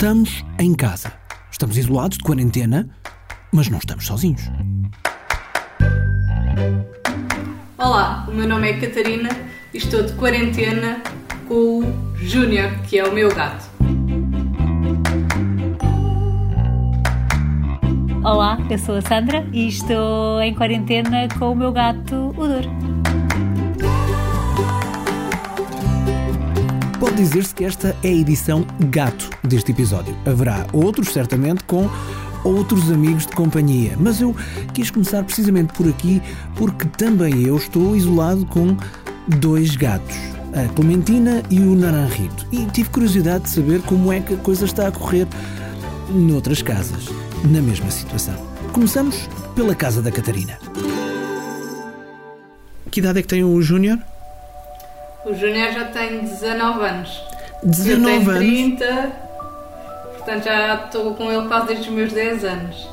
Estamos em casa. Estamos isolados de quarentena, mas não estamos sozinhos. Olá, o meu nome é Catarina e estou de quarentena com o Júnior, que é o meu gato. Olá, eu sou a Sandra e estou em quarentena com o meu gato Udor. Pode dizer-se que esta é a edição gato deste episódio. Haverá outros, certamente, com outros amigos de companhia. Mas eu quis começar precisamente por aqui porque também eu estou isolado com dois gatos. A Clementina e o Naranjito. E tive curiosidade de saber como é que a coisa está a correr noutras casas, na mesma situação. Começamos pela casa da Catarina. Que idade é que tem o Júnior? O Júnior já tem 19 anos. 19 eu tenho anos. 30, portanto já estou com ele quase desde os meus 10 anos.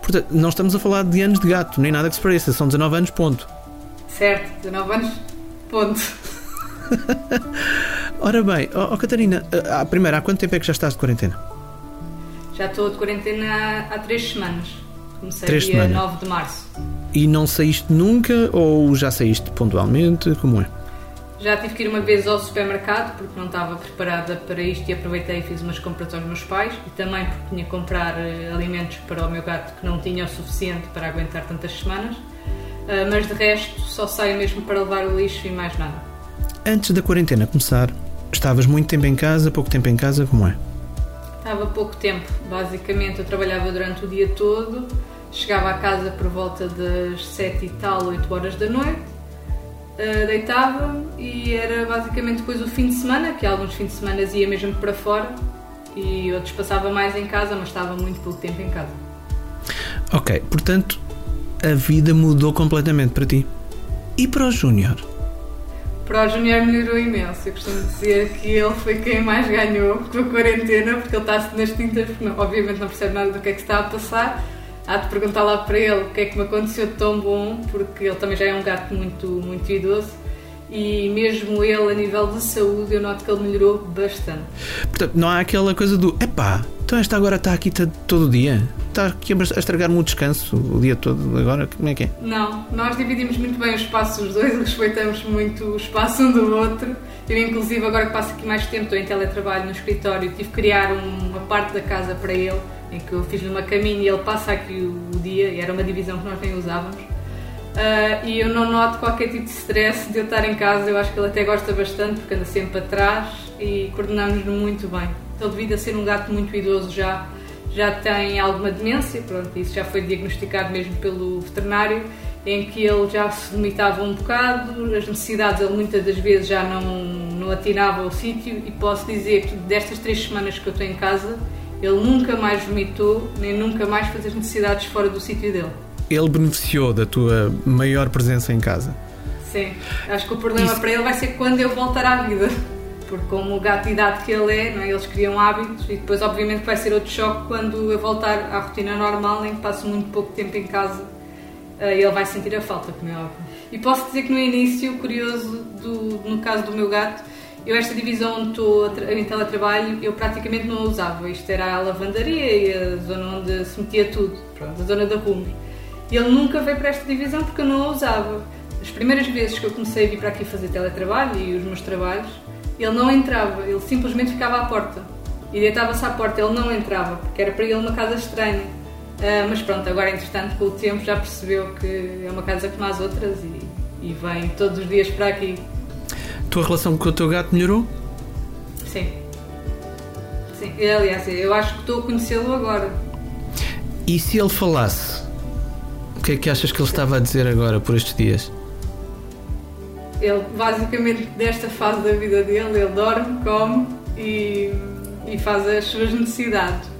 Portanto, não estamos a falar de anos de gato, nem nada que se pareça, são 19 anos, ponto. Certo, 19 anos, ponto. Ora bem, ó ó, Catarina, a, a primeira, há quanto tempo é que já estás de quarentena? Já estou de quarentena há 3 semanas. Comecei Três dia semanas. 9 de março. E não saíste nunca ou já saíste pontualmente? Como é? Já tive que ir uma vez ao supermercado porque não estava preparada para isto e aproveitei e fiz umas compras aos meus pais e também porque tinha que comprar eh, alimentos para o meu gato que não tinha o suficiente para aguentar tantas semanas. Ah, mas de resto só saio mesmo para levar o lixo e mais nada. Antes da quarentena começar, estavas muito tempo em casa, pouco tempo em casa, como é? Estava pouco tempo, basicamente eu trabalhava durante o dia todo, chegava a casa por volta das 7 e tal, 8 horas da noite, ah, deitava e era basicamente depois o fim de semana, que alguns fins de semana ia mesmo para fora e outros passava mais em casa, mas estava muito pouco tempo em casa. Ok, portanto, a vida mudou completamente para ti. E para o Júnior? Para o Júnior melhorou imenso. Eu costumo dizer que ele foi quem mais ganhou com a quarentena, porque ele está-se nas tintas, porque não- obviamente não percebe nada do que é que está a passar. Há de perguntar lá para ele o que é que me aconteceu de tão bom, porque ele também já é um gato muito, muito idoso. E mesmo ele, a nível de saúde, eu noto que ele melhorou bastante. Portanto, não há aquela coisa do epá, então esta agora está aqui todo o dia? Está aqui a estragar-me o descanso o dia todo agora? Como é que é? Não, nós dividimos muito bem o espaço os dois, respeitamos muito o espaço um do outro. Eu, inclusive, agora que passo aqui mais tempo, estou em teletrabalho no escritório, tive que criar um- uma parte da casa para ele, em que eu fiz-lhe uma caminha e ele passa aqui o dia, e era uma divisão que nós nem usávamos. Ah, e eu não noto qualquer tipo de stress de eu estar em casa, eu acho que ele até gosta bastante, porque anda sempre atrás e coordenamos-nos muito bem. Ele, devido a ser um gato muito idoso já, já tem alguma demência, pronto, isso já foi diagnosticado mesmo pelo veterinário, em que ele já se vomitava um bocado, as necessidades ele muitas das vezes já não, não atinava ao sítio e posso dizer que destas três semanas que eu estou em casa, ele nunca mais vomitou, nem nunca mais fez as necessidades fora do sítio dele. Ele beneficiou da tua maior presença em casa. Sim, acho que o problema Isso- para ele vai ser quando eu voltar à vida. Porque como o gato de idade que ele é, não é? eles criam hábitos e depois obviamente vai ser outro choque quando eu voltar à rotina normal em que passo muito pouco tempo em casa eh, ele vai sentir a falta, como é óbvio. E posso dizer que no início, curioso, do, no caso do meu gato, eu esta divisão onde estou a em teletrabalho, eu praticamente não a usava. Isto era a lavandaria e a zona onde se metia tudo, pronto, a zona de arrumos. Ele nunca veio para esta divisão porque eu não a usava. As primeiras vezes que eu comecei a vir para aqui fazer teletrabalho e os meus trabalhos, ele não entrava, ele simplesmente ficava à porta. E deitava-se à porta, ele não entrava, porque era para ele uma casa estranha. Ah, mas pronto, agora entretanto com o tempo já percebeu que é uma casa como as outras e, e vem todos os dias para aqui. Tua relação com o teu gato melhorou? Sim. Sim, aliás, eu acho que estou a conhecê-lo agora. E se ele falasse? O que é que achas que ele estava a dizer agora por estes dias? Ele, basicamente, desta fase da vida dele, ele dorme, come e, e faz as suas necessidades.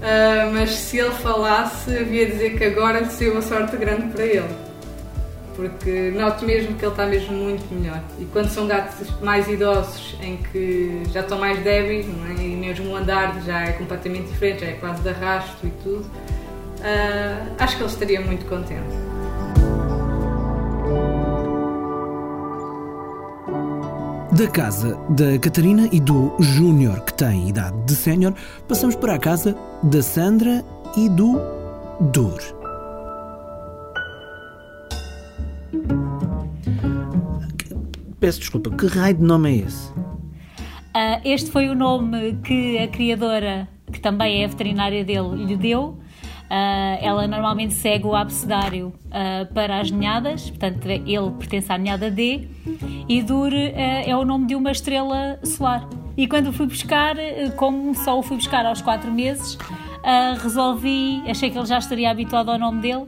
Ah, mas se ele falasse, havia de dizer que agora saiu uma sorte grande para ele. Porque noto mesmo que ele está mesmo muito melhor. E quando são gatos mais idosos, em que já estão mais débeis, é? e mesmo o andar já é completamente diferente, já é quase de arrasto e tudo, ah, acho que ele estaria muito contente. Da casa da Catarina e do Júnior, que tem idade de sénior, passamos para a casa da Sandra e do Dur. Peço desculpa, que raio de nome é esse? Uh, este foi o nome que a criadora, que também é a veterinária dele, lhe deu. Uh, ela normalmente segue o abecedário uh, para as ninhadas, portanto, ele pertence à ninhada D, e Dur é o nome de uma estrela solar. E quando fui buscar, como só o fui buscar aos 4 meses, resolvi, achei que ele já estaria habituado ao nome dele,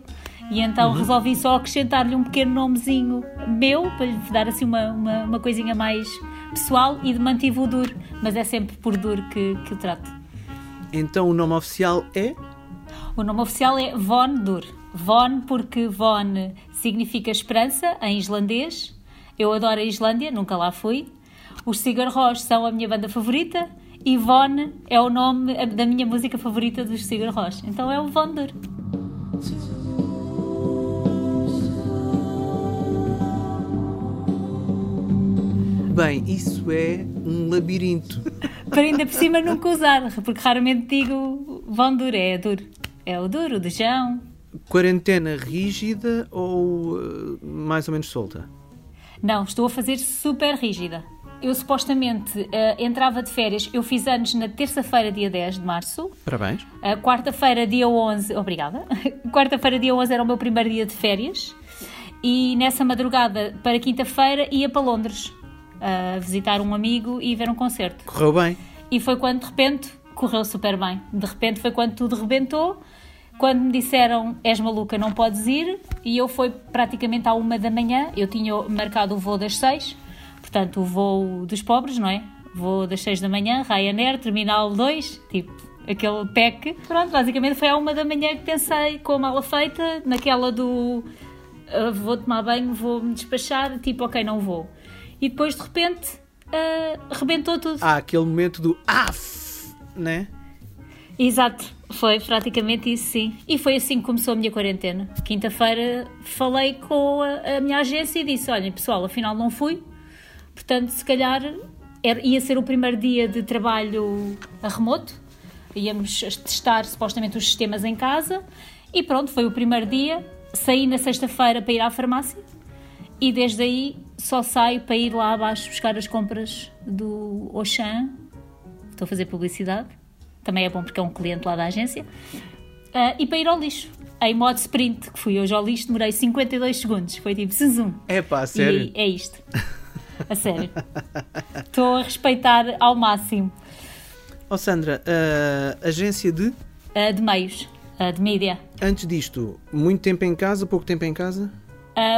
e então uhum. resolvi só acrescentar-lhe um pequeno nomezinho meu, para lhe dar assim uma, uma, uma coisinha mais pessoal e mantive o Dur, mas é sempre por Dur que, que o trato. Então o nome oficial é? O nome oficial é Von Dur. Von porque Von significa esperança em islandês. Eu adoro a Islândia, nunca lá fui. Os Sigur Rós são a minha banda favorita e Von é o nome da minha música favorita dos Sigur Rós. Então é o Von Dur. Bem, isso é um labirinto. Para ainda por cima nunca usar, porque raramente digo vão dur, é duro. É o duro, o dejão. Quarentena rígida ou uh, mais ou menos solta? Não, estou a fazer super rígida. Eu supostamente uh, entrava de férias, eu fiz anos na terça-feira, dia 10 de março. Parabéns. Uh, Quarta-feira, dia 11, obrigada. Quarta-feira, dia 11 era o meu primeiro dia de férias. E nessa madrugada, para quinta-feira, ia para Londres a visitar um amigo e ver um concerto. Correu bem. E foi quando de repente correu super bem. De repente foi quando tudo rebentou. Quando me disseram és maluca, não podes ir, e eu fui praticamente à uma da manhã. Eu tinha marcado o voo das seis, portanto, o voo dos pobres, não é? Voo das seis da manhã, Ryanair, Terminal 2, tipo aquele PEC. Pronto, basicamente foi à uma da manhã que pensei, com a mala feita, naquela do uh, vou tomar banho, vou me despachar, tipo, ok, não vou e depois de repente uh, rebentou tudo. Há aquele momento do AF, né? Exato, foi praticamente isso, sim. E foi assim que começou a minha quarentena. Quinta-feira falei com a, a, minha agência e disse: Olhem, pessoal, afinal não fui, portanto, se calhar era, ia ser o primeiro dia de trabalho a remoto, íamos testar supostamente os sistemas em casa, e pronto, foi o primeiro dia. Saí na sexta-feira para ir à farmácia e desde aí só saio para ir lá abaixo buscar as compras do Auchan. Estou a fazer publicidade. Também é bom porque é um cliente lá da agência. Uh, e para ir ao lixo. Em modo sprint, que fui hoje ao lixo, demorei 52 segundos. Foi tipo zoom. É pá, sério? E é isto. A sério. Estou a respeitar ao máximo. Ó oh Sandra, uh, agência de? Uh, de meios, uh, de mídia. Antes disto, muito tempo em casa, pouco tempo em casa?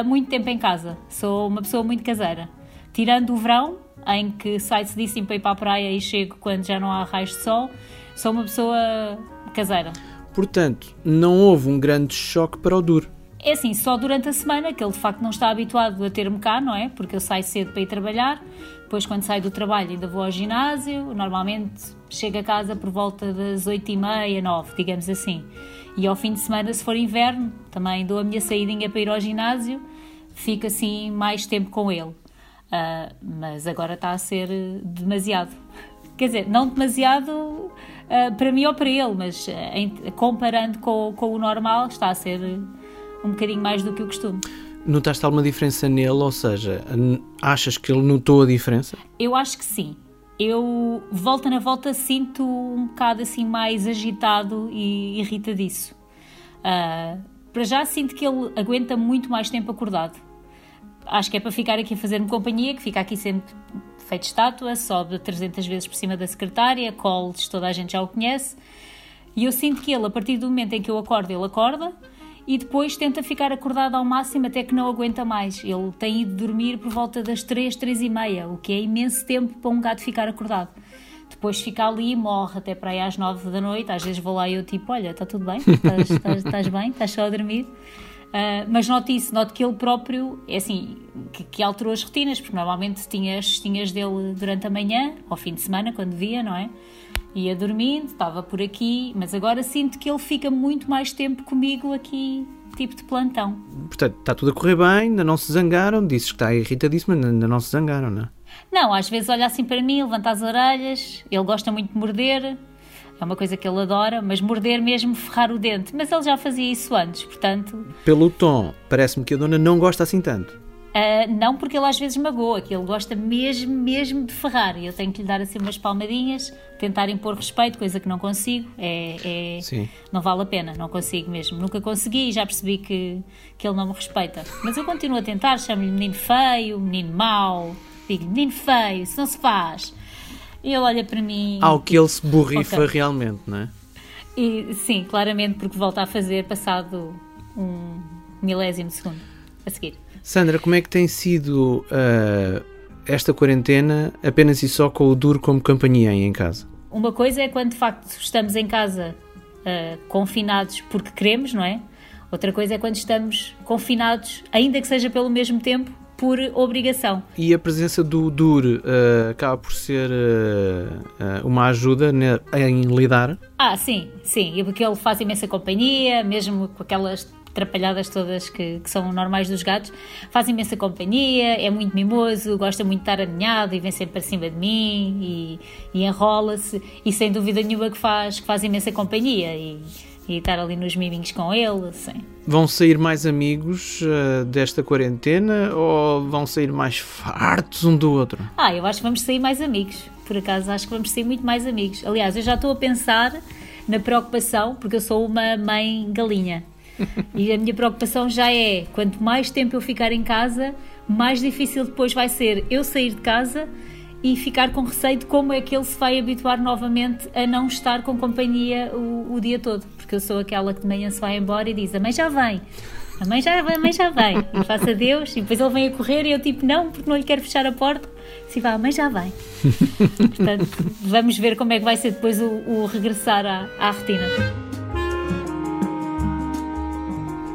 muito tempo em casa. Sou uma pessoa muito caseira. Tirando o verão, em que saio cedíssimo para ir para a praia e chego quando já não há raios de sol, sou uma pessoa caseira. Portanto, não houve um grande choque para o duro. É assim, só durante a semana, que ele de facto não está habituado a ter-me cá, não é? Porque eu saio cedo para ir trabalhar, depois quando saio do trabalho ainda vou ao ginásio, normalmente chego a casa por volta das 8h30, 9 digamos assim. E ao fim de semana, se for inverno, também dou a minha saídinha para ir ao ginásio, fico assim mais tempo com ele. Uh, mas agora está a ser demasiado. Quer dizer, não demasiado uh, para mim ou para ele, mas uh, em, comparando com, com o normal, está a ser um bocadinho mais do que o costume. Notaste alguma diferença nele? Ou seja, achas que ele notou a diferença? Eu acho que sim eu volta na volta sinto um bocado assim mais agitado e irritadiço. Uh, para já sinto que ele aguenta muito mais tempo acordado. Acho que é para ficar aqui a fazer-me companhia, que fica aqui sempre feito estátua, sobe 300 vezes por cima da secretária, calls, toda a gente já o conhece. E eu sinto que ele, a partir do momento em que eu acordo, ele acorda e depois tenta ficar acordado ao máximo até que não aguenta mais. Ele tem ido dormir por volta das 3, 3 e meia, o que é imenso tempo para um gato ficar acordado. Depois fica ali e morre até para aí às 9 da noite. Às vezes vou lá e eu tipo, olha, está tudo bem? Estás, bem? Estás só a dormir? Uh, mas noto isso, noto que ele próprio, é assim, que, que, alterou as rotinas, porque normalmente tinha as cestinhas dele durante a manhã, ao fim de semana, quando via, não é? ia dormindo, estava por aqui, mas agora sinto que ele fica muito mais tempo comigo aqui, tipo de plantão. Portanto, está tudo a correr bem, ainda não se zangaram, dizes que está irritadíssimo, mas ainda não se zangaram, não é? Não, às vezes olha assim para mim, levanta as orelhas, ele gosta muito de morder, é uma coisa que ele adora, mas morder mesmo, ferrar o dente. Mas ele já fazia isso antes, portanto. Pelo tom, parece-me que a dona não gosta assim tanto. Uh, não porque ele às vezes magoa, que ele gosta mesmo, mesmo de ferrar. E eu tenho que lhe dar assim umas palmadinhas, tentar impor respeito, coisa que não consigo. É, é Sim. Não vale a pena, não consigo mesmo. Nunca consegui e já percebi que, que ele não me respeita. Mas eu continuo a tentar, chamo-lhe menino feio, menino mau, digo menino feio, isso não se faz. E ele olha para mim. Ao que ele se borrifa okay. realmente, não é? E, sim, claramente, porque volta a fazer passado um milésimo de segundo a seguir. Sandra, como é que tem sido uh, esta quarentena apenas e só com o duro como companhia em casa? Uma coisa é quando de facto estamos em casa uh, confinados porque queremos, não é? Outra coisa é quando estamos confinados, ainda que seja pelo mesmo tempo, por obrigação. E a presença do DUR uh, acaba por ser uh, uma ajuda em lidar? Ah, sim, sim, porque ele faz imensa companhia, mesmo com aquelas atrapalhadas todas que, que, são normais dos gatos, faz imensa companhia, é muito mimoso, gosta muito de estar aninhado e vem sempre para cima de mim e, e enrola-se e sem dúvida nenhuma que faz, que faz imensa companhia e, e estar ali nos miminhos com ele, sim. Vão sair mais amigos uh, desta quarentena ou vão sair mais fartos um do outro? Ah, eu acho que vamos sair mais amigos. Por acaso acho que vamos sair muito mais amigos. Aliás, eu já estou a pensar na preocupação, porque eu sou uma mãe galinha. E a minha preocupação já é: quanto mais tempo eu ficar em casa, mais difícil depois vai ser eu sair de casa e ficar com receio de como é que ele se vai habituar novamente a não estar com companhia o, o dia todo. Porque eu sou aquela que de manhã se vai embora e diz: A mãe já vem. A mãe já vem, a mãe já vem. E faço adeus. E depois ele vem a correr e eu tipo, não, porque não lhe quero fechar a porta. Se vai, a mãe já vem. Portanto, vamos ver como é que vai ser depois o, o regressar à, à rotina.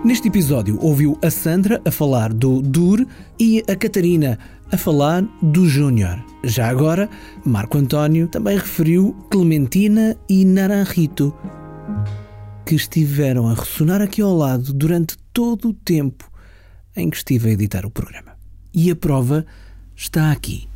Neste episódio ouviu a Sandra a falar do Dur e a Catarina a falar do Júnior. Já agora, Marco António também referiu Clementina e Naranjito, que estiveram a ressonar aqui ao lado durante todo o tempo em que estive a editar o programa. E a prova está aqui.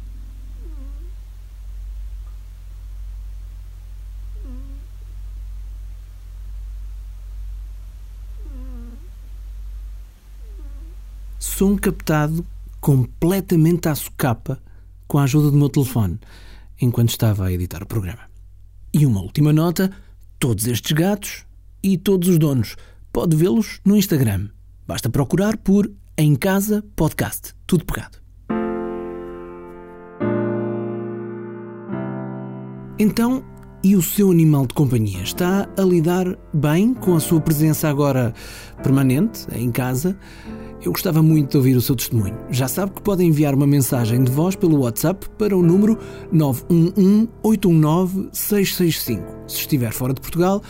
som captado completamente à socapa com a ajuda do meu telefone enquanto estava a editar o programa. E uma última nota: todos estes gatos e todos os donos pode vê-los no Instagram. Basta procurar por Em Casa Podcast. Tudo pegado. Então, e o seu animal de companhia está a lidar bem com a sua presença agora permanente em casa? Eu gostava muito de ouvir o seu testemunho. Já sabe que pode enviar uma mensagem de voz pelo WhatsApp para o número 911 819 665. Se estiver fora de Portugal,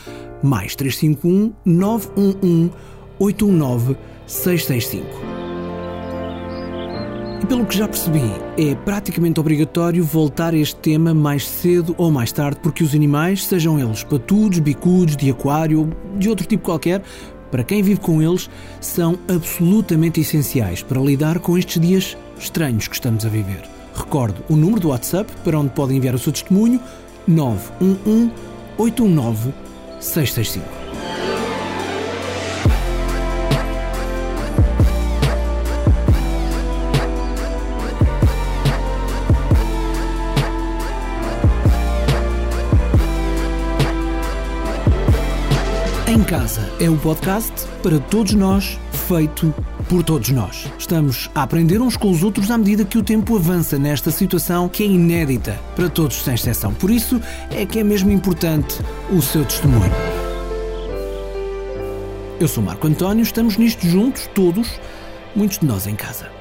mais 351 911 819 665. E pelo que já percebi, é praticamente obrigatório voltar a este tema mais cedo ou mais tarde, porque os animais, sejam eles patudos, bicudos, de aquário ou de outro tipo qualquer, para quem vive com eles, são absolutamente essenciais para lidar com estes dias estranhos que estamos a viver. Recordo o número do WhatsApp para onde podem enviar o seu testemunho: 911 819 665. Casa é um podcast para todos nós, feito por todos nós. Estamos a aprender uns com os outros à medida que o tempo avança nesta situação que é inédita para todos sem exceção. Por isso é que é mesmo importante o seu testemunho. Eu sou Marco António, estamos nisto juntos, todos, muitos de nós em casa.